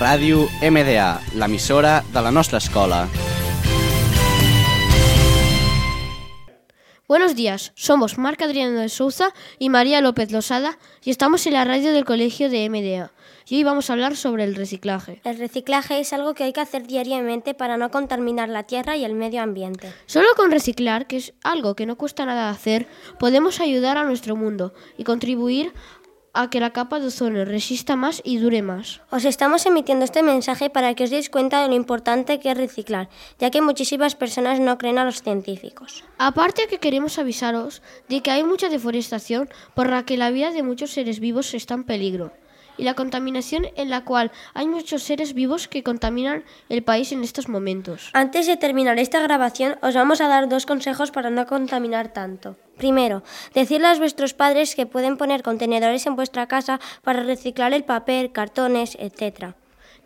Ràdio MDA, l'emissora de la nostra escola. Buenos días, somos Marc Adriano de Souza y María López Losada y estamos en la radio del colegio de MDA. Y hoy vamos a hablar sobre el reciclaje. El reciclaje es algo que hay que hacer diariamente para no contaminar la tierra y el medio ambiente. Solo con reciclar, que es algo que no cuesta nada hacer, podemos ayudar a nuestro mundo y contribuir a que la capa de ozono resista más y dure más. Os estamos emitiendo este mensaje para que os deis cuenta de lo importante que es reciclar, ya que muchísimas personas no creen a los científicos. Aparte que queremos avisaros de que hay mucha deforestación por la que la vida de muchos seres vivos está en peligro y la contaminación en la cual hay muchos seres vivos que contaminan el país en estos momentos. Antes de terminar esta grabación, os vamos a dar dos consejos para no contaminar tanto. Primero, decirles a vuestros padres que pueden poner contenedores en vuestra casa para reciclar el papel, cartones, etc.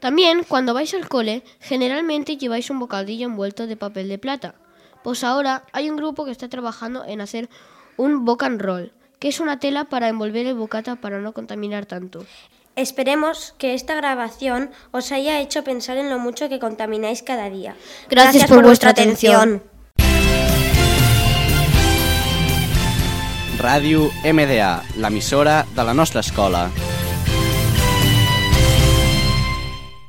También, cuando vais al cole, generalmente lleváis un bocadillo envuelto de papel de plata. Pues ahora hay un grupo que está trabajando en hacer un boca and roll, que es una tela para envolver el bocata para no contaminar tanto. Esperemos que esta grabación os haya hecho pensar en lo mucho que contamináis cada día. Gracias, por, vuestra atención. Ràdio MDA, l'emissora de la nostra escola.